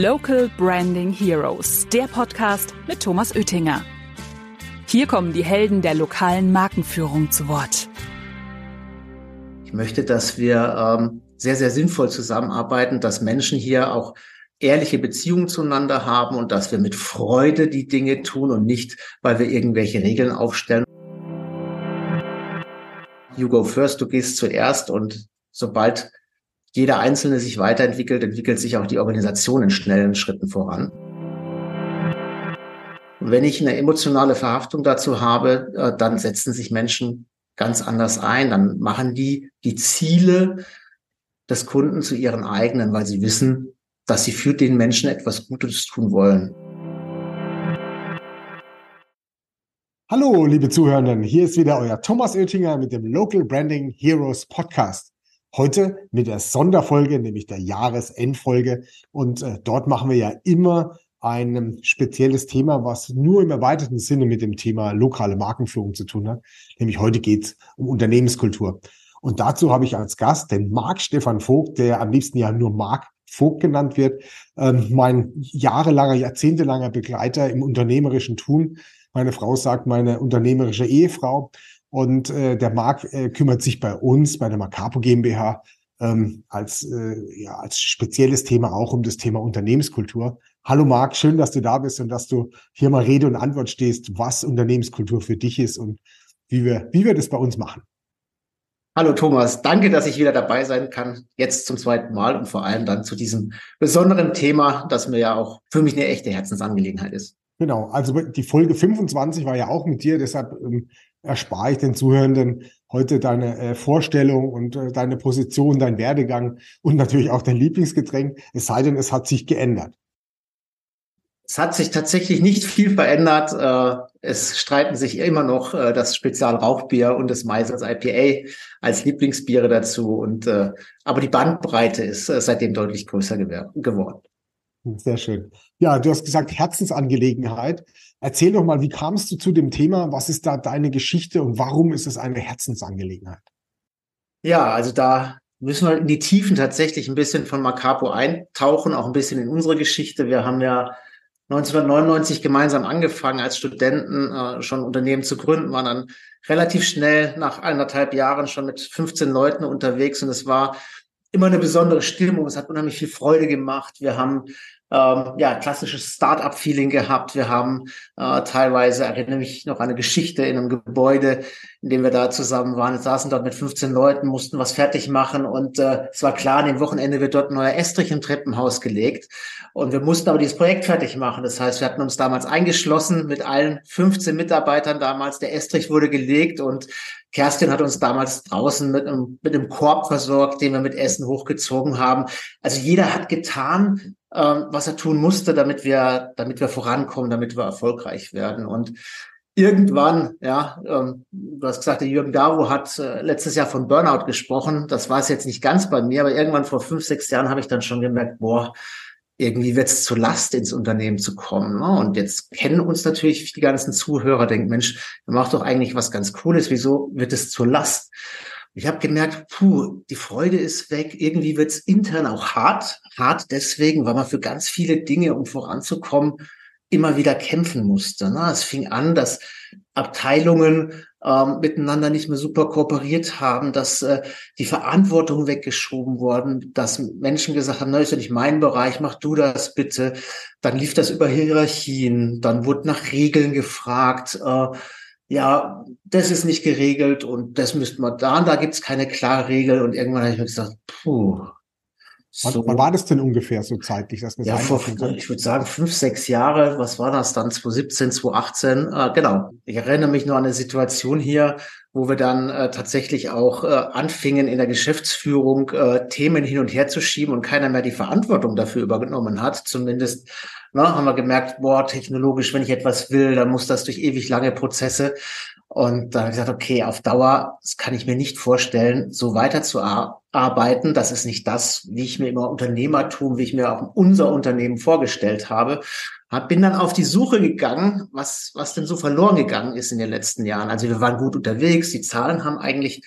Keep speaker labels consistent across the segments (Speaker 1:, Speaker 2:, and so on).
Speaker 1: Local Branding Heroes, der Podcast mit Thomas Oettinger. Hier kommen die Helden der lokalen Markenführung zu Wort.
Speaker 2: Ich möchte, dass wir ähm, sehr, sehr sinnvoll zusammenarbeiten, dass Menschen hier auch ehrliche Beziehungen zueinander haben und dass wir mit Freude die Dinge tun und nicht, weil wir irgendwelche Regeln aufstellen. You go first, du gehst zuerst und sobald jeder Einzelne sich weiterentwickelt, entwickelt sich auch die Organisation in schnellen Schritten voran. Und wenn ich eine emotionale Verhaftung dazu habe, äh, dann setzen sich Menschen ganz anders ein. Dann machen die die Ziele des Kunden zu ihren eigenen, weil sie wissen, dass sie für den Menschen etwas Gutes tun wollen.
Speaker 3: Hallo, liebe Zuhörenden, hier ist wieder euer Thomas Oettinger mit dem Local Branding Heroes Podcast. Heute mit der Sonderfolge, nämlich der Jahresendfolge. Und äh, dort machen wir ja immer ein spezielles Thema, was nur im erweiterten Sinne mit dem Thema lokale Markenführung zu tun hat. Nämlich heute geht es um Unternehmenskultur. Und dazu habe ich als Gast den Marc Stefan Vogt, der am liebsten ja nur Marc Vogt genannt wird, ähm, mein jahrelanger, jahrzehntelanger Begleiter im unternehmerischen Tun. Meine Frau sagt, meine unternehmerische Ehefrau. Und äh, der Marc äh, kümmert sich bei uns, bei der Macapo GmbH, ähm, als, äh, ja, als spezielles Thema auch um das Thema Unternehmenskultur. Hallo Marc, schön, dass du da bist und dass du hier mal Rede und Antwort stehst, was Unternehmenskultur für dich ist und wie wir, wie wir das bei uns machen.
Speaker 2: Hallo Thomas, danke, dass ich wieder dabei sein kann, jetzt zum zweiten Mal und vor allem dann zu diesem besonderen Thema, das mir ja auch für mich eine echte Herzensangelegenheit ist.
Speaker 3: Genau, also die Folge 25 war ja auch mit dir, deshalb ähm, erspare ich den Zuhörenden heute deine äh, Vorstellung und äh, deine Position, dein Werdegang und natürlich auch dein Lieblingsgetränk, es sei denn, es hat sich geändert.
Speaker 2: Es hat sich tatsächlich nicht viel verändert. Äh, es streiten sich immer noch äh, das Spezialrauchbier und das Meisels IPA als Lieblingsbiere dazu. Und äh, aber die Bandbreite ist seitdem deutlich größer geworden.
Speaker 3: Sehr schön. Ja, du hast gesagt Herzensangelegenheit. Erzähl doch mal, wie kamst du zu dem Thema? Was ist da deine Geschichte und warum ist es eine Herzensangelegenheit?
Speaker 2: Ja, also da müssen wir in die Tiefen tatsächlich ein bisschen von Macapo eintauchen, auch ein bisschen in unsere Geschichte. Wir haben ja 1999 gemeinsam angefangen, als Studenten äh, schon Unternehmen zu gründen, waren dann relativ schnell nach eineinhalb Jahren schon mit 15 Leuten unterwegs und es war immer eine besondere Stimmung. Es hat unheimlich viel Freude gemacht. Wir haben ähm, ja klassisches Start-up-Feeling gehabt. Wir haben äh, teilweise, erinnere mich noch an eine Geschichte in einem Gebäude, in dem wir da zusammen waren. Wir saßen dort mit 15 Leuten, mussten was fertig machen und äh, es war klar, an dem Wochenende wird dort ein neuer Estrich im Treppenhaus gelegt. Und wir mussten aber dieses Projekt fertig machen. Das heißt, wir hatten uns damals eingeschlossen mit allen 15 Mitarbeitern damals. Der Estrich wurde gelegt und Kerstin hat uns damals draußen mit einem, mit einem Korb versorgt, den wir mit Essen hochgezogen haben. Also jeder hat getan, ähm, was er tun musste, damit wir, damit wir vorankommen, damit wir erfolgreich werden. Und irgendwann, ja, ähm, du hast gesagt, der Jürgen Garo hat äh, letztes Jahr von Burnout gesprochen. Das war es jetzt nicht ganz bei mir, aber irgendwann vor fünf, sechs Jahren habe ich dann schon gemerkt, boah, irgendwie wird es zu Last ins Unternehmen zu kommen. Ne? Und jetzt kennen uns natürlich die ganzen Zuhörer, denken, Mensch, ihr macht doch eigentlich was ganz Cooles, wieso wird es zur Last? Ich habe gemerkt, puh, die Freude ist weg. Irgendwie wird es intern auch hart. Hart deswegen, weil man für ganz viele Dinge, um voranzukommen, immer wieder kämpfen musste. Ne? Es fing an, dass Abteilungen ähm, miteinander nicht mehr super kooperiert haben, dass äh, die Verantwortung weggeschoben worden, dass Menschen gesagt haben, na, ist ja nicht mein Bereich, mach du das bitte. Dann lief das über Hierarchien, dann wurde nach Regeln gefragt. Äh, ja, das ist nicht geregelt und das müsste man da und da gibt's keine klare Regel. Und irgendwann habe ich mir gesagt, puh,
Speaker 3: so. Wann war das denn ungefähr so zeitlich, dass
Speaker 2: ja, vor, ich würde sagen fünf, sechs Jahre. Was war das dann? 2017, 2018. Äh, genau. Ich erinnere mich nur an eine Situation hier, wo wir dann äh, tatsächlich auch äh, anfingen, in der Geschäftsführung äh, Themen hin und her zu schieben und keiner mehr die Verantwortung dafür übernommen hat. Zumindest na, haben wir gemerkt, boah, technologisch, wenn ich etwas will, dann muss das durch ewig lange Prozesse. Und da habe ich gesagt, okay, auf Dauer, das kann ich mir nicht vorstellen, so weiterzuarbeiten. Das ist nicht das, wie ich mir immer Unternehmertum, wie ich mir auch unser Unternehmen vorgestellt habe. Bin dann auf die Suche gegangen, was, was denn so verloren gegangen ist in den letzten Jahren. Also wir waren gut unterwegs, die Zahlen haben eigentlich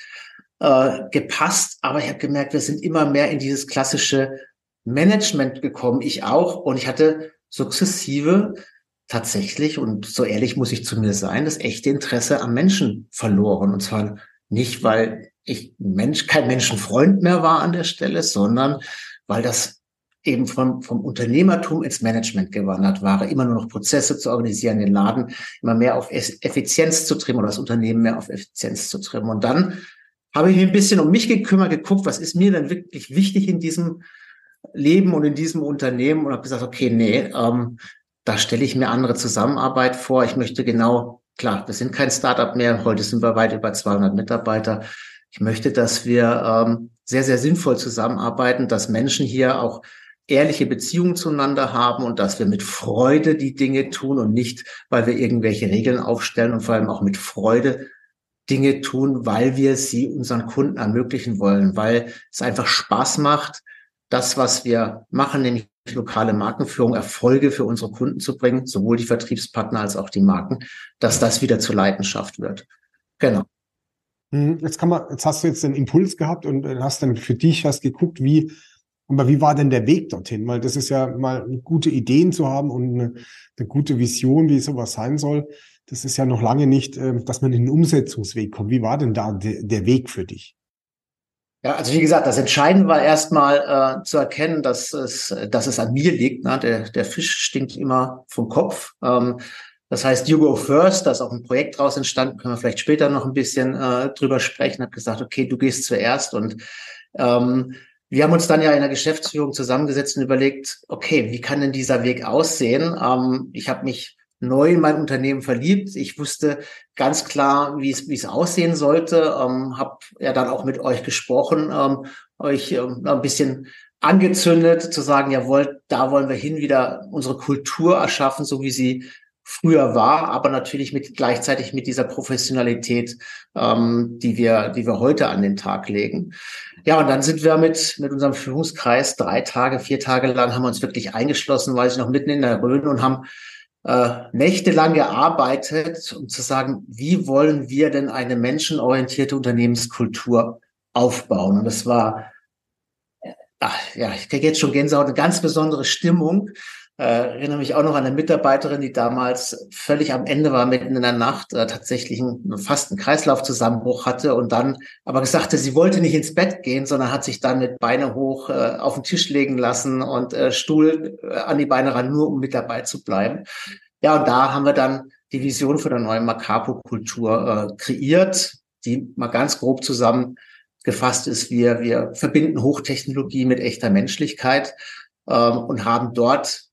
Speaker 2: äh, gepasst, aber ich habe gemerkt, wir sind immer mehr in dieses klassische Management gekommen, ich auch, und ich hatte sukzessive tatsächlich, und so ehrlich muss ich zu mir sein, das echte Interesse am Menschen verloren. Und zwar nicht, weil ich Mensch, kein Menschenfreund mehr war an der Stelle, sondern weil das eben vom, vom Unternehmertum ins Management gewandert war, immer nur noch Prozesse zu organisieren, den Laden immer mehr auf Effizienz zu trimmen oder das Unternehmen mehr auf Effizienz zu trimmen. Und dann habe ich mich ein bisschen um mich gekümmert, geguckt, was ist mir denn wirklich wichtig in diesem Leben und in diesem Unternehmen und habe gesagt, okay, nee, ähm, da stelle ich mir andere Zusammenarbeit vor. Ich möchte genau, klar, wir sind kein Startup mehr, heute sind wir weit über 200 Mitarbeiter. Ich möchte, dass wir ähm, sehr, sehr sinnvoll zusammenarbeiten, dass Menschen hier auch ehrliche Beziehungen zueinander haben und dass wir mit Freude die Dinge tun und nicht, weil wir irgendwelche Regeln aufstellen und vor allem auch mit Freude Dinge tun, weil wir sie unseren Kunden ermöglichen wollen, weil es einfach Spaß macht, das, was wir machen, nämlich lokale Markenführung, Erfolge für unsere Kunden zu bringen, sowohl die Vertriebspartner als auch die Marken, dass das wieder zur Leidenschaft wird. Genau.
Speaker 3: Mhm, jetzt kann man, jetzt hast du jetzt den Impuls gehabt und hast dann für dich hast geguckt, wie aber wie war denn der Weg dorthin? Weil das ist ja mal gute Ideen zu haben und eine, eine gute Vision, wie sowas sein soll. Das ist ja noch lange nicht, äh, dass man in den Umsetzungsweg kommt. Wie war denn da de, der Weg für dich?
Speaker 2: Ja, also wie gesagt, das Entscheidende war erstmal äh, zu erkennen, dass es, dass es an mir liegt. Ne? Der, der Fisch stinkt immer vom Kopf. Ähm, das heißt, You Go First, da ist auch ein Projekt draus entstanden, können wir vielleicht später noch ein bisschen äh, drüber sprechen, hat gesagt, okay, du gehst zuerst und ähm, wir haben uns dann ja in der Geschäftsführung zusammengesetzt und überlegt, okay, wie kann denn dieser Weg aussehen? Ähm, ich habe mich neu in mein Unternehmen verliebt. Ich wusste ganz klar, wie es, wie es aussehen sollte. Ähm, habe ja dann auch mit euch gesprochen, ähm, euch ähm, ein bisschen angezündet, zu sagen, jawohl, da wollen wir hin, wieder unsere Kultur erschaffen, so wie sie früher war, aber natürlich mit gleichzeitig mit dieser Professionalität, ähm, die wir, die wir heute an den Tag legen. Ja, und dann sind wir mit mit unserem Führungskreis drei Tage, vier Tage lang haben wir uns wirklich eingeschlossen, weiß ich noch mitten in der Rhön und haben äh, nächtelang gearbeitet, um zu sagen, wie wollen wir denn eine menschenorientierte Unternehmenskultur aufbauen? Und das war ach, ja, ich kriege jetzt schon Gänsehaut, eine ganz besondere Stimmung. Äh, erinnere mich auch noch an eine Mitarbeiterin, die damals völlig am Ende war, mitten in der Nacht, äh, tatsächlich einen, fast einen Kreislaufzusammenbruch hatte und dann aber gesagt hat, sie wollte nicht ins Bett gehen, sondern hat sich dann mit Beine hoch äh, auf den Tisch legen lassen und äh, Stuhl äh, an die Beine ran, nur um mit dabei zu bleiben. Ja, und da haben wir dann die Vision für eine neue Macapo-Kultur äh, kreiert, die mal ganz grob zusammengefasst ist. Wir, wir verbinden Hochtechnologie mit echter Menschlichkeit ähm, und haben dort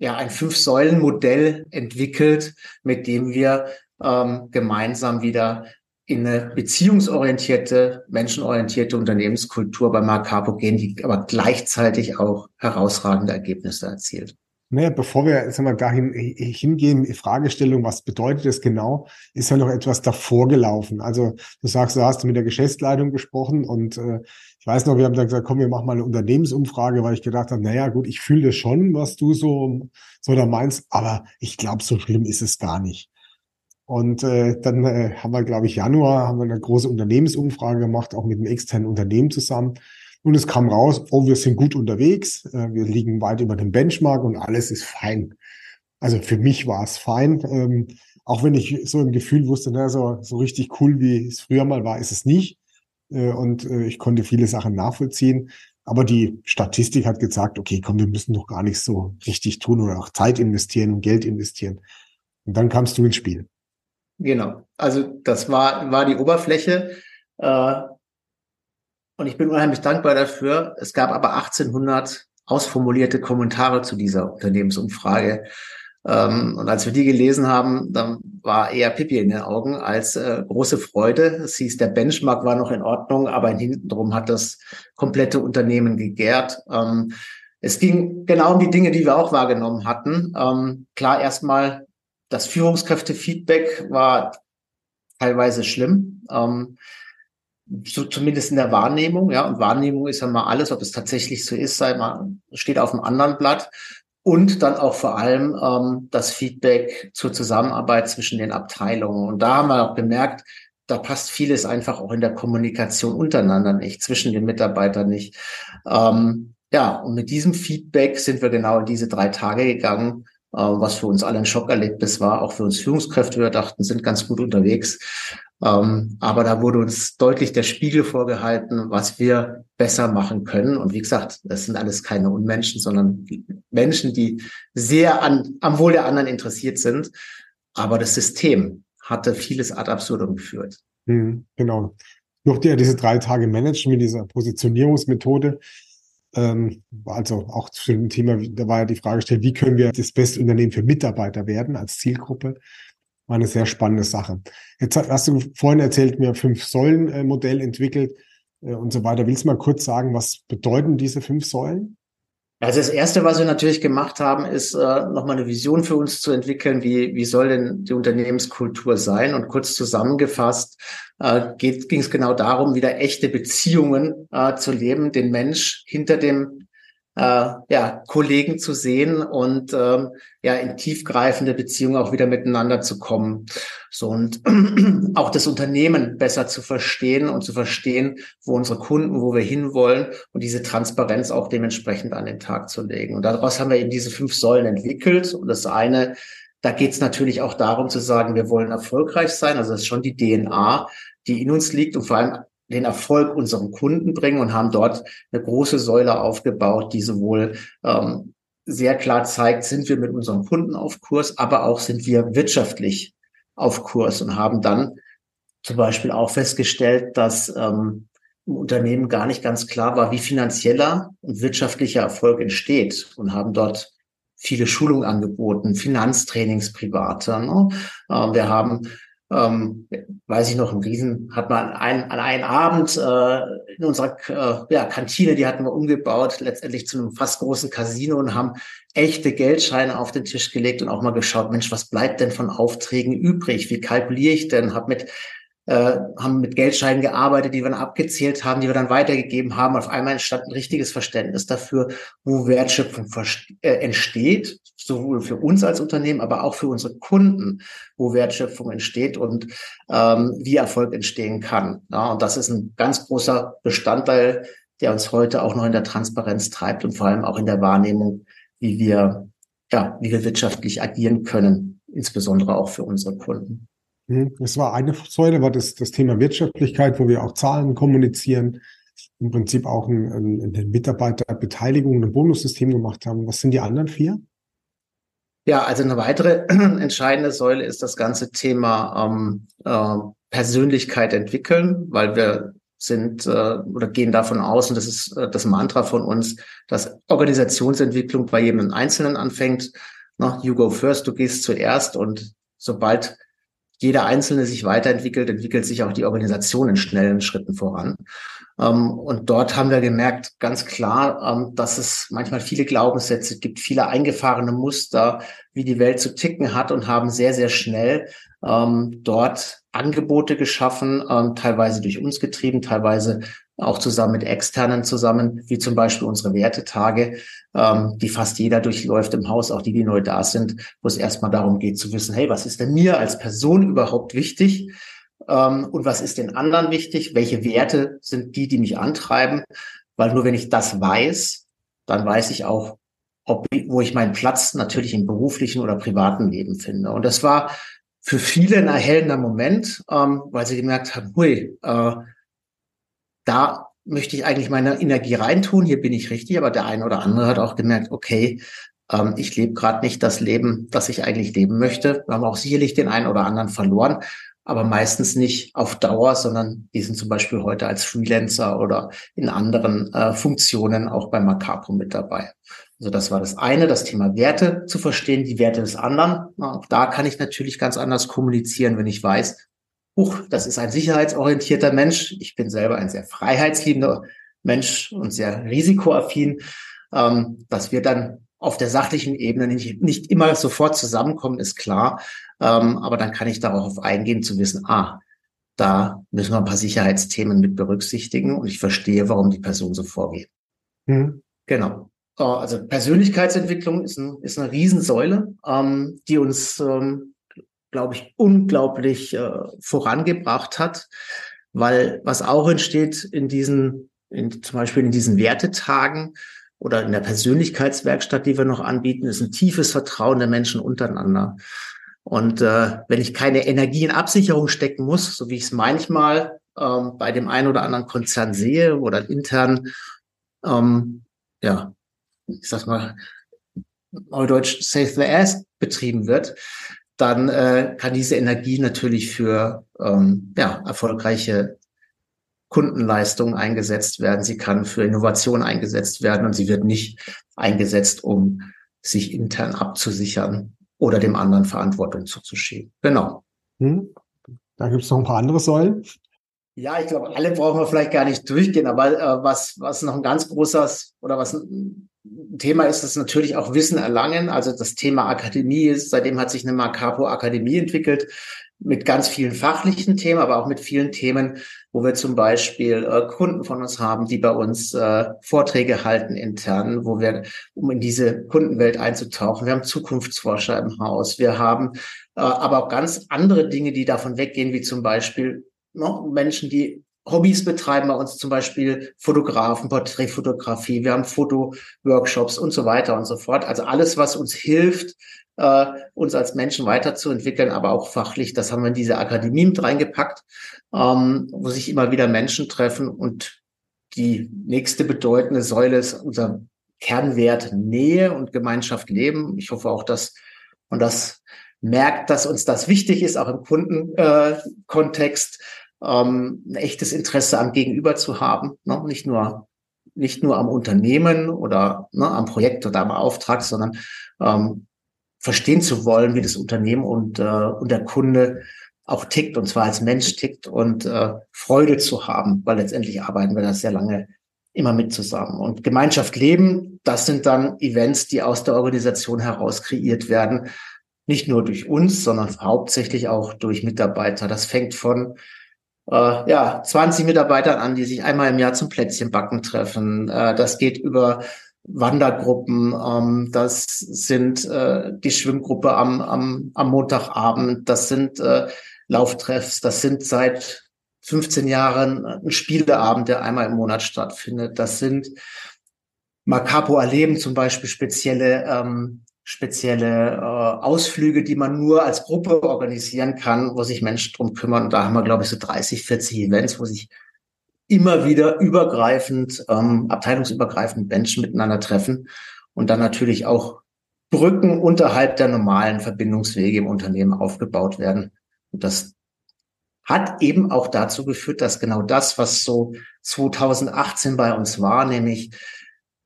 Speaker 2: ja ein Fünf-Säulen-Modell entwickelt, mit dem wir ähm, gemeinsam wieder in eine beziehungsorientierte, menschenorientierte Unternehmenskultur bei Mark Carpo gehen, die aber gleichzeitig auch herausragende Ergebnisse erzielt.
Speaker 3: Naja, bevor wir jetzt mal dahin hingehen, die Fragestellung, was bedeutet das genau, ist ja noch etwas davor gelaufen. Also du sagst, du hast mit der Geschäftsleitung gesprochen und äh, ich weiß noch, wir haben dann gesagt, komm, wir machen mal eine Unternehmensumfrage, weil ich gedacht habe, naja, gut, ich fühle das schon, was du so, so da meinst, aber ich glaube, so schlimm ist es gar nicht. Und äh, dann äh, haben wir, glaube ich, Januar haben wir eine große Unternehmensumfrage gemacht, auch mit einem externen Unternehmen zusammen. Und es kam raus, oh, wir sind gut unterwegs, äh, wir liegen weit über dem Benchmark und alles ist fein. Also für mich war es fein. Ähm, auch wenn ich so im Gefühl wusste, na, so, so richtig cool, wie es früher mal war, ist es nicht. Äh, und äh, ich konnte viele Sachen nachvollziehen. Aber die Statistik hat gesagt, okay, komm, wir müssen doch gar nicht so richtig tun oder auch Zeit investieren und Geld investieren. Und dann kamst du ins Spiel.
Speaker 2: Genau. Also das war, war die Oberfläche. Äh, und ich bin unheimlich dankbar dafür. Es gab aber 1800 ausformulierte Kommentare zu dieser Unternehmensumfrage. Ähm, und als wir die gelesen haben, dann war eher Pipi in den Augen als äh, große Freude. Es hieß, der Benchmark war noch in Ordnung, aber hintenrum hat das komplette Unternehmen gegärt. Ähm, es ging genau um die Dinge, die wir auch wahrgenommen hatten. Ähm, klar, erstmal das Führungskräftefeedback war teilweise schlimm. So zumindest in der Wahrnehmung, ja, und Wahrnehmung ist ja mal alles, ob es tatsächlich so ist, sei mal, steht auf einem anderen Blatt. Und dann auch vor allem ähm, das Feedback zur Zusammenarbeit zwischen den Abteilungen. Und da haben wir auch gemerkt, da passt vieles einfach auch in der Kommunikation untereinander nicht, zwischen den Mitarbeitern nicht. Ähm, ja, und mit diesem Feedback sind wir genau in diese drei Tage gegangen, äh, was für uns alle ein Schockerlebnis war, auch für uns Führungskräfte. Wir dachten, sind ganz gut unterwegs. Ähm, aber da wurde uns deutlich der Spiegel vorgehalten, was wir besser machen können. Und wie gesagt, das sind alles keine Unmenschen, sondern Menschen, die sehr an, am Wohl der anderen interessiert sind. Aber das System hatte vieles ad absurdum geführt.
Speaker 3: Mhm, genau. Durfte ja diese drei Tage managen mit dieser Positionierungsmethode. Ähm, also auch zu dem Thema, da war ja die Frage gestellt, wie können wir das beste Unternehmen für Mitarbeiter werden als Zielgruppe? War eine sehr spannende Sache. Jetzt hast du vorhin erzählt, mir fünf Säulen Modell entwickelt äh, und so weiter. Willst du mal kurz sagen, was bedeuten diese fünf Säulen?
Speaker 2: Also das erste, was wir natürlich gemacht haben, ist äh, nochmal eine Vision für uns zu entwickeln. Wie, wie soll denn die Unternehmenskultur sein? Und kurz zusammengefasst äh, ging es genau darum, wieder echte Beziehungen äh, zu leben, den Mensch hinter dem äh, ja, Kollegen zu sehen und ähm, ja in tiefgreifende Beziehungen auch wieder miteinander zu kommen. So und auch das Unternehmen besser zu verstehen und zu verstehen, wo unsere Kunden, wo wir hinwollen und diese Transparenz auch dementsprechend an den Tag zu legen. Und daraus haben wir eben diese fünf Säulen entwickelt. Und das eine, da geht es natürlich auch darum zu sagen, wir wollen erfolgreich sein. Also das ist schon die DNA, die in uns liegt und vor allem den Erfolg unseren Kunden bringen und haben dort eine große Säule aufgebaut, die sowohl ähm, sehr klar zeigt, sind wir mit unseren Kunden auf Kurs, aber auch sind wir wirtschaftlich auf Kurs und haben dann zum Beispiel auch festgestellt, dass ähm, im Unternehmen gar nicht ganz klar war, wie finanzieller und wirtschaftlicher Erfolg entsteht und haben dort viele Schulungen angeboten, Finanztrainings private. Ne? Ähm, wir haben ähm, weiß ich noch, ein Riesen hat man ein, an einem Abend äh, in unserer äh, ja, Kantine, die hatten wir umgebaut, letztendlich zu einem fast großen Casino und haben echte Geldscheine auf den Tisch gelegt und auch mal geschaut, Mensch, was bleibt denn von Aufträgen übrig? Wie kalkuliere ich denn? Hab mit äh, haben mit Geldscheinen gearbeitet, die wir dann abgezählt haben, die wir dann weitergegeben haben. Auf einmal entstand ein richtiges Verständnis dafür, wo Wertschöpfung äh, entsteht, sowohl für uns als Unternehmen, aber auch für unsere Kunden, wo Wertschöpfung entsteht und ähm, wie Erfolg entstehen kann. Ja, und das ist ein ganz großer Bestandteil, der uns heute auch noch in der Transparenz treibt und vor allem auch in der Wahrnehmung, wie wir, ja, wie wir wirtschaftlich agieren können, insbesondere auch für unsere Kunden.
Speaker 3: Mhm. Es war eine Säule, war das, das Thema Wirtschaftlichkeit, wo wir auch Zahlen kommunizieren, im Prinzip auch ein, ein, ein Mitarbeiterbeteiligung, ein Bonussystem gemacht haben. Was sind die anderen vier?
Speaker 2: Ja, also eine weitere entscheidende Säule ist das ganze Thema ähm, äh, Persönlichkeit entwickeln, weil wir sind äh, oder gehen davon aus, und das ist äh, das Mantra von uns, dass Organisationsentwicklung bei jedem Einzelnen anfängt. Na, you go first, du gehst zuerst und sobald jeder Einzelne sich weiterentwickelt, entwickelt sich auch die Organisation in schnellen Schritten voran. Ähm, und dort haben wir gemerkt, ganz klar, ähm, dass es manchmal viele Glaubenssätze gibt, viele eingefahrene Muster, wie die Welt zu ticken hat und haben sehr, sehr schnell ähm, dort Angebote geschaffen, teilweise durch uns getrieben, teilweise auch zusammen mit externen zusammen, wie zum Beispiel unsere Wertetage, ähm, die fast jeder durchläuft im Haus, auch die, die neu da sind, wo es erstmal darum geht zu wissen, hey, was ist denn mir als Person überhaupt wichtig? Ähm, und was ist den anderen wichtig? Welche Werte sind die, die mich antreiben? Weil nur wenn ich das weiß, dann weiß ich auch, ob, wo ich meinen Platz natürlich im beruflichen oder privaten Leben finde. Und das war für viele ein erhellender Moment, ähm, weil sie gemerkt haben, hui, äh, da möchte ich eigentlich meine Energie reintun, hier bin ich richtig, aber der eine oder andere hat auch gemerkt, okay, ähm, ich lebe gerade nicht das Leben, das ich eigentlich leben möchte. Wir haben auch sicherlich den einen oder anderen verloren, aber meistens nicht auf Dauer, sondern die sind zum Beispiel heute als Freelancer oder in anderen äh, Funktionen auch bei Macapo mit dabei. Also das war das eine, das Thema Werte zu verstehen, die Werte des anderen. Auch da kann ich natürlich ganz anders kommunizieren, wenn ich weiß, huch, das ist ein sicherheitsorientierter Mensch. Ich bin selber ein sehr freiheitsliebender Mensch und sehr risikoaffin, ähm, dass wir dann auf der sachlichen Ebene nicht, nicht immer sofort zusammenkommen, ist klar. Ähm, aber dann kann ich darauf eingehen, zu wissen, ah, da müssen wir ein paar Sicherheitsthemen mit berücksichtigen und ich verstehe, warum die Person so vorgeht. Mhm. Genau. Äh, also Persönlichkeitsentwicklung ist, ein, ist eine Riesensäule, ähm, die uns ähm, glaube ich, unglaublich äh, vorangebracht hat, weil was auch entsteht in diesen, in, zum Beispiel in diesen Wertetagen, oder in der Persönlichkeitswerkstatt, die wir noch anbieten, ist ein tiefes Vertrauen der Menschen untereinander. Und äh, wenn ich keine Energie in Absicherung stecken muss, so wie ich es manchmal ähm, bei dem einen oder anderen Konzern sehe oder intern, ähm, ja, ich sag mal, Neudeutsch Save the Ass betrieben wird, dann äh, kann diese Energie natürlich für ähm, ja, erfolgreiche Kundenleistungen eingesetzt werden. Sie kann für Innovation eingesetzt werden und sie wird nicht eingesetzt, um sich intern abzusichern oder dem anderen Verantwortung zuzuschieben. Genau. Hm.
Speaker 3: Da gibt es noch ein paar andere Säulen.
Speaker 2: Ja, ich glaube, alle brauchen wir vielleicht gar nicht durchgehen, aber äh, was, was noch ein ganz großes oder was ein Thema ist, ist natürlich auch Wissen erlangen. Also das Thema Akademie ist, seitdem hat sich eine Macapo Akademie entwickelt mit ganz vielen fachlichen Themen, aber auch mit vielen Themen, wo wir zum Beispiel äh, Kunden von uns haben, die bei uns äh, Vorträge halten intern, wo wir, um in diese Kundenwelt einzutauchen, wir haben Zukunftsforscher im Haus, wir haben äh, aber auch ganz andere Dinge, die davon weggehen, wie zum Beispiel noch Menschen, die Hobbys betreiben bei uns zum Beispiel Fotografen, Porträtfotografie, wir haben Fotoworkshops und so weiter und so fort. Also alles, was uns hilft, äh, uns als Menschen weiterzuentwickeln, aber auch fachlich. Das haben wir in diese Akademie mit reingepackt, ähm, wo sich immer wieder Menschen treffen. Und die nächste bedeutende Säule ist unser Kernwert Nähe und Gemeinschaft leben. Ich hoffe auch, dass man das merkt, dass uns das wichtig ist, auch im Kundenkontext, äh, ähm, ein echtes Interesse am Gegenüber zu haben, ne? nicht nur nicht nur am Unternehmen oder ne, am Projekt oder am Auftrag, sondern ähm, verstehen zu wollen, wie das Unternehmen und, äh, und der Kunde auch tickt, und zwar als Mensch tickt und äh, Freude zu haben, weil letztendlich arbeiten wir da sehr lange immer mit zusammen. Und Gemeinschaft leben, das sind dann Events, die aus der Organisation heraus kreiert werden, nicht nur durch uns, sondern hauptsächlich auch durch Mitarbeiter. Das fängt von äh, ja 20 Mitarbeitern an, die sich einmal im Jahr zum Plätzchenbacken treffen. Äh, das geht über Wandergruppen, ähm, das sind äh, die Schwimmgruppe am, am, am Montagabend, das sind äh, Lauftreffs, das sind seit 15 Jahren ein Spieleabend, der einmal im Monat stattfindet. Das sind Macapo erleben zum Beispiel spezielle ähm, spezielle äh, Ausflüge, die man nur als Gruppe organisieren kann, wo sich Menschen drum kümmern. Und da haben wir, glaube ich, so 30, 40 Events, wo sich immer wieder übergreifend, ähm, abteilungsübergreifend Menschen miteinander treffen und dann natürlich auch Brücken unterhalb der normalen Verbindungswege im Unternehmen aufgebaut werden. Und das hat eben auch dazu geführt, dass genau das, was so 2018 bei uns war, nämlich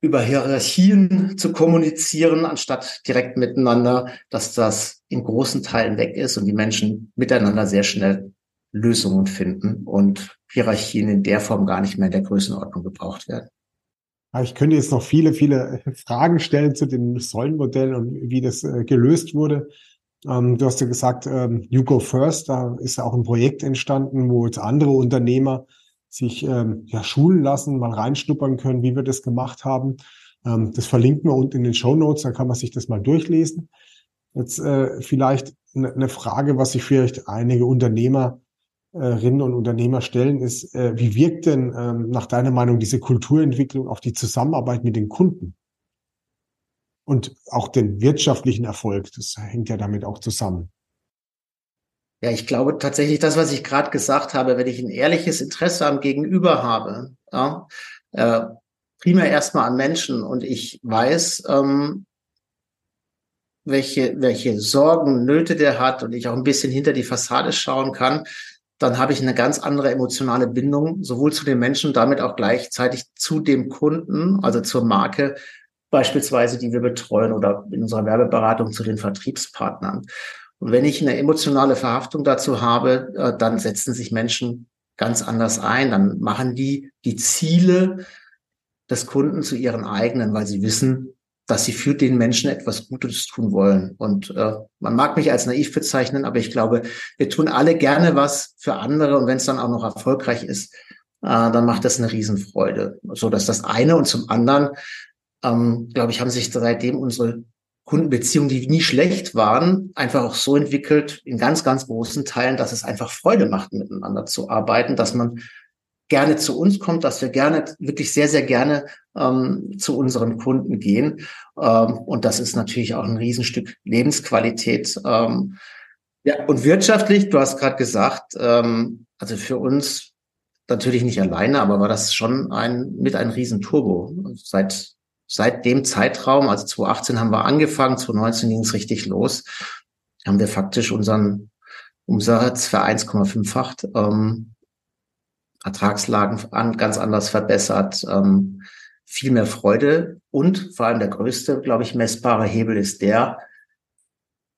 Speaker 2: über Hierarchien zu kommunizieren, anstatt direkt miteinander, dass das in großen Teilen weg ist und die Menschen miteinander sehr schnell Lösungen finden und Hierarchien in der Form gar nicht mehr in der Größenordnung gebraucht werden.
Speaker 3: Ich könnte jetzt noch viele, viele Fragen stellen zu dem Säulenmodell und wie das äh, gelöst wurde. Ähm, du hast ja gesagt, ähm, You Go First, da ist ja auch ein Projekt entstanden, wo jetzt andere Unternehmer sich ähm, ja schulen lassen, mal reinschnuppern können, wie wir das gemacht haben. Ähm, das verlinken wir unten in den Show Notes, da kann man sich das mal durchlesen. Jetzt äh, vielleicht eine ne Frage, was sich vielleicht einige Unternehmer Unternehmerinnen und Unternehmer stellen, ist, äh, wie wirkt denn ähm, nach deiner Meinung diese Kulturentwicklung auf die Zusammenarbeit mit den Kunden? Und auch den wirtschaftlichen Erfolg, das hängt ja damit auch zusammen.
Speaker 2: Ja, ich glaube tatsächlich das, was ich gerade gesagt habe, wenn ich ein ehrliches Interesse am Gegenüber habe, ja, äh, primär erstmal an Menschen und ich weiß, ähm, welche, welche Sorgen, Nöte der hat und ich auch ein bisschen hinter die Fassade schauen kann, dann habe ich eine ganz andere emotionale Bindung, sowohl zu den Menschen, damit auch gleichzeitig zu dem Kunden, also zur Marke beispielsweise, die wir betreuen oder in unserer Werbeberatung zu den Vertriebspartnern. Und wenn ich eine emotionale Verhaftung dazu habe, äh, dann setzen sich Menschen ganz anders ein. Dann machen die die Ziele des Kunden zu ihren eigenen, weil sie wissen, dass sie für den Menschen etwas Gutes tun wollen. Und äh, man mag mich als naiv bezeichnen, aber ich glaube, wir tun alle gerne was für andere und wenn es dann auch noch erfolgreich ist, äh, dann macht das eine Riesenfreude. So dass das eine und zum anderen, ähm, glaube ich, haben sich seitdem unsere Kundenbeziehungen, die nie schlecht waren, einfach auch so entwickelt in ganz, ganz großen Teilen, dass es einfach Freude macht, miteinander zu arbeiten, dass man gerne zu uns kommt, dass wir gerne, wirklich sehr, sehr gerne ähm, zu unseren Kunden gehen. Ähm, und das ist natürlich auch ein Riesenstück Lebensqualität. Ähm, ja, und wirtschaftlich, du hast gerade gesagt, ähm, also für uns natürlich nicht alleine, aber war das schon ein mit ein Riesenturbo. Seit seit dem Zeitraum, also 2018 haben wir angefangen, 2019 ging es richtig los, haben wir faktisch unseren Umsatz für 1,5-facht. Ähm, Ertragslagen an, ganz anders verbessert, ähm, viel mehr Freude und vor allem der größte, glaube ich, messbare Hebel ist der,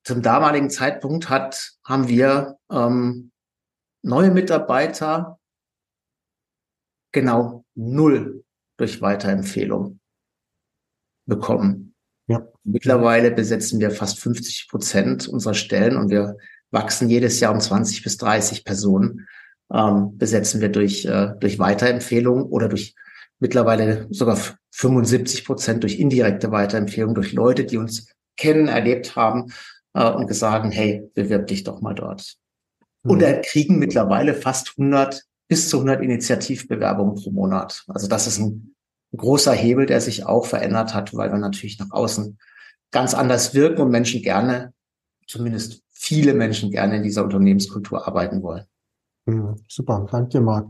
Speaker 2: zum damaligen Zeitpunkt hat, haben wir ähm, neue Mitarbeiter genau null durch Weiterempfehlung bekommen. Ja. Mittlerweile besetzen wir fast 50 Prozent unserer Stellen und wir wachsen jedes Jahr um 20 bis 30 Personen ähm, besetzen wir durch, äh, durch Weiterempfehlungen oder durch mittlerweile sogar 75 Prozent durch indirekte Weiterempfehlungen, durch Leute, die uns kennen, erlebt haben äh, und gesagt, hey, bewirb dich doch mal dort. Mhm. Und er kriegen mittlerweile fast 100 bis zu 100 Initiativbewerbungen pro Monat. Also das ist ein großer Hebel, der sich auch verändert hat, weil wir natürlich nach außen ganz anders wirken und Menschen gerne, zumindest viele Menschen gerne in dieser Unternehmenskultur arbeiten wollen.
Speaker 3: Hm, super, danke dir, Marc.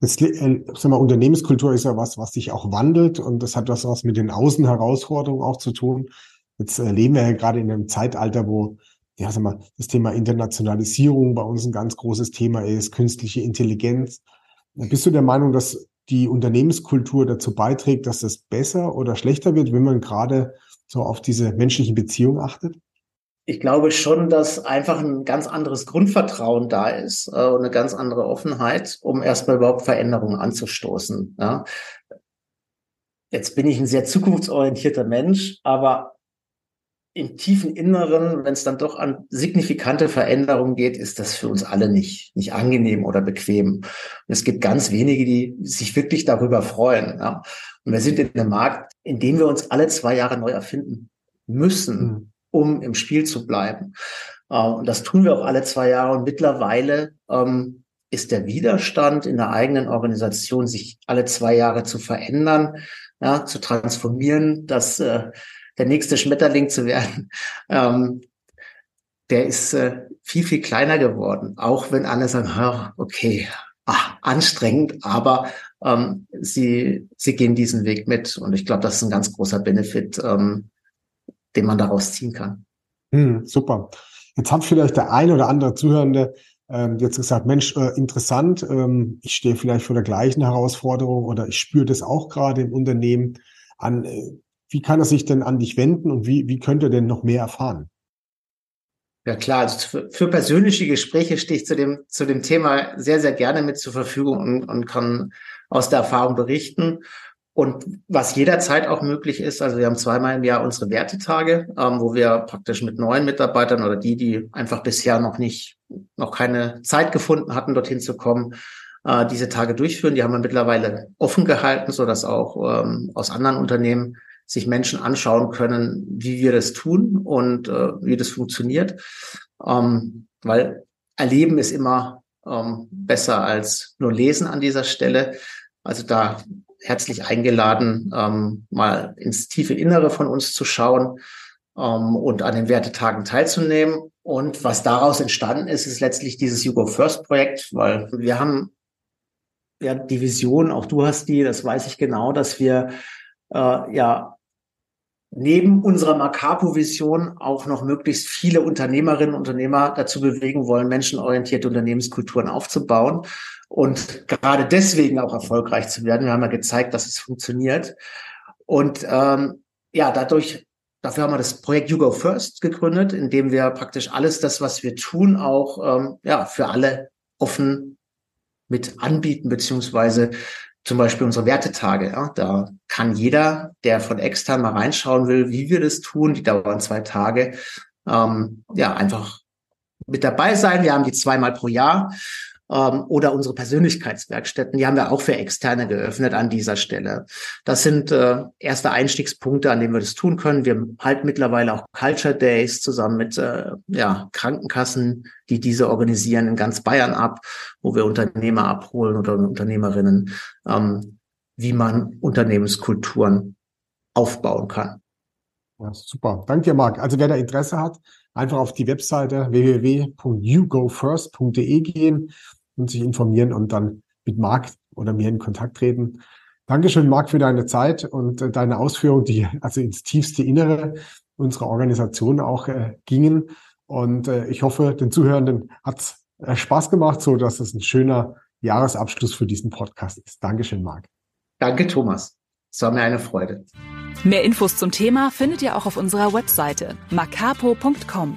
Speaker 3: Jetzt, äh, sag mal, Unternehmenskultur ist ja was, was sich auch wandelt und das hat was, was mit den Außenherausforderungen auch zu tun. Jetzt äh, leben wir ja gerade in einem Zeitalter, wo ja, sag mal, das Thema Internationalisierung bei uns ein ganz großes Thema ist, künstliche Intelligenz. Bist du der Meinung, dass die Unternehmenskultur dazu beiträgt, dass das besser oder schlechter wird, wenn man gerade so auf diese menschlichen Beziehungen achtet?
Speaker 2: ich glaube schon, dass einfach ein ganz anderes Grundvertrauen da ist äh, und eine ganz andere Offenheit, um erstmal überhaupt Veränderungen anzustoßen. Ja. Jetzt bin ich ein sehr zukunftsorientierter Mensch, aber im tiefen Inneren, wenn es dann doch an signifikante Veränderungen geht, ist das für uns alle nicht, nicht angenehm oder bequem. Und es gibt ganz wenige, die sich wirklich darüber freuen. Ja. Und wir sind in einem Markt, in dem wir uns alle zwei Jahre neu erfinden müssen. Mhm um im Spiel zu bleiben. Äh, und das tun wir auch alle zwei Jahre. Und mittlerweile ähm, ist der Widerstand in der eigenen Organisation, sich alle zwei Jahre zu verändern, ja, zu transformieren, dass äh, der nächste Schmetterling zu werden, ähm, der ist äh, viel, viel kleiner geworden. Auch wenn alle sagen, okay, ach, anstrengend, aber ähm, sie, sie gehen diesen Weg mit. Und ich glaube, das ist ein ganz großer Benefit, ähm, den man daraus ziehen kann.
Speaker 3: Hm, super. Jetzt hat vielleicht der eine oder andere Zuhörende ähm, jetzt gesagt, Mensch, äh, interessant, ähm, ich stehe vielleicht vor der gleichen Herausforderung oder ich spüre das auch gerade im Unternehmen an. Äh, wie kann er sich denn an dich wenden und wie, wie könnte er denn noch mehr erfahren?
Speaker 2: Ja klar, also für, für, persönliche Gespräche stehe ich zu dem, zu dem Thema sehr, sehr gerne mit zur Verfügung und, und kann aus der Erfahrung berichten. Und was jederzeit auch möglich ist, also wir haben zweimal im Jahr unsere Wertetage, ähm, wo wir praktisch mit neuen Mitarbeitern oder die, die einfach bisher noch nicht, noch keine Zeit gefunden hatten, dorthin zu kommen, äh, diese Tage durchführen. Die haben wir mittlerweile offen gehalten, so dass auch ähm, aus anderen Unternehmen sich Menschen anschauen können, wie wir das tun und äh, wie das funktioniert. Ähm, weil erleben ist immer ähm, besser als nur lesen an dieser Stelle. Also da herzlich eingeladen, ähm, mal ins tiefe Innere von uns zu schauen ähm, und an den Wertetagen teilzunehmen. Und was daraus entstanden ist, ist letztlich dieses You Go First Projekt, weil wir haben ja die Vision, auch du hast die, das weiß ich genau, dass wir äh, ja neben unserer Macapo-Vision auch noch möglichst viele Unternehmerinnen und Unternehmer dazu bewegen wollen, menschenorientierte Unternehmenskulturen aufzubauen und gerade deswegen auch erfolgreich zu werden. Wir haben ja gezeigt, dass es funktioniert. Und ähm, ja, dadurch, dafür haben wir das Projekt You Go First gegründet, in dem wir praktisch alles das, was wir tun, auch ähm, ja für alle offen mit anbieten, beziehungsweise zum Beispiel unsere Wertetage. Ja, da kann jeder, der von extern mal reinschauen will, wie wir das tun, die dauern zwei Tage, ähm, ja, einfach mit dabei sein. Wir haben die zweimal pro Jahr ähm, oder unsere Persönlichkeitswerkstätten, die haben wir auch für Externe geöffnet an dieser Stelle. Das sind äh, erste Einstiegspunkte, an denen wir das tun können. Wir halten mittlerweile auch Culture Days zusammen mit äh, ja, Krankenkassen, die diese organisieren in ganz Bayern ab, wo wir Unternehmer abholen oder Unternehmerinnen, ähm, wie man Unternehmenskulturen aufbauen kann.
Speaker 3: Ja, super. Danke Marc. Also wer da Interesse hat, einfach auf die Webseite www.yougofirst.de gehen und sich informieren und dann mit Marc oder mir in Kontakt treten. Dankeschön, Marc, für deine Zeit und äh, deine Ausführungen, die also ins tiefste Innere unserer Organisation auch äh, gingen. Und äh, ich hoffe, den Zuhörenden hat äh, Spaß gemacht, so dass es ein schöner Jahresabschluss für diesen Podcast ist. Dankeschön, Marc.
Speaker 2: Danke, Thomas. Es war mir eine Freude.
Speaker 1: Mehr Infos zum Thema findet ihr auch auf unserer Webseite macapo.com.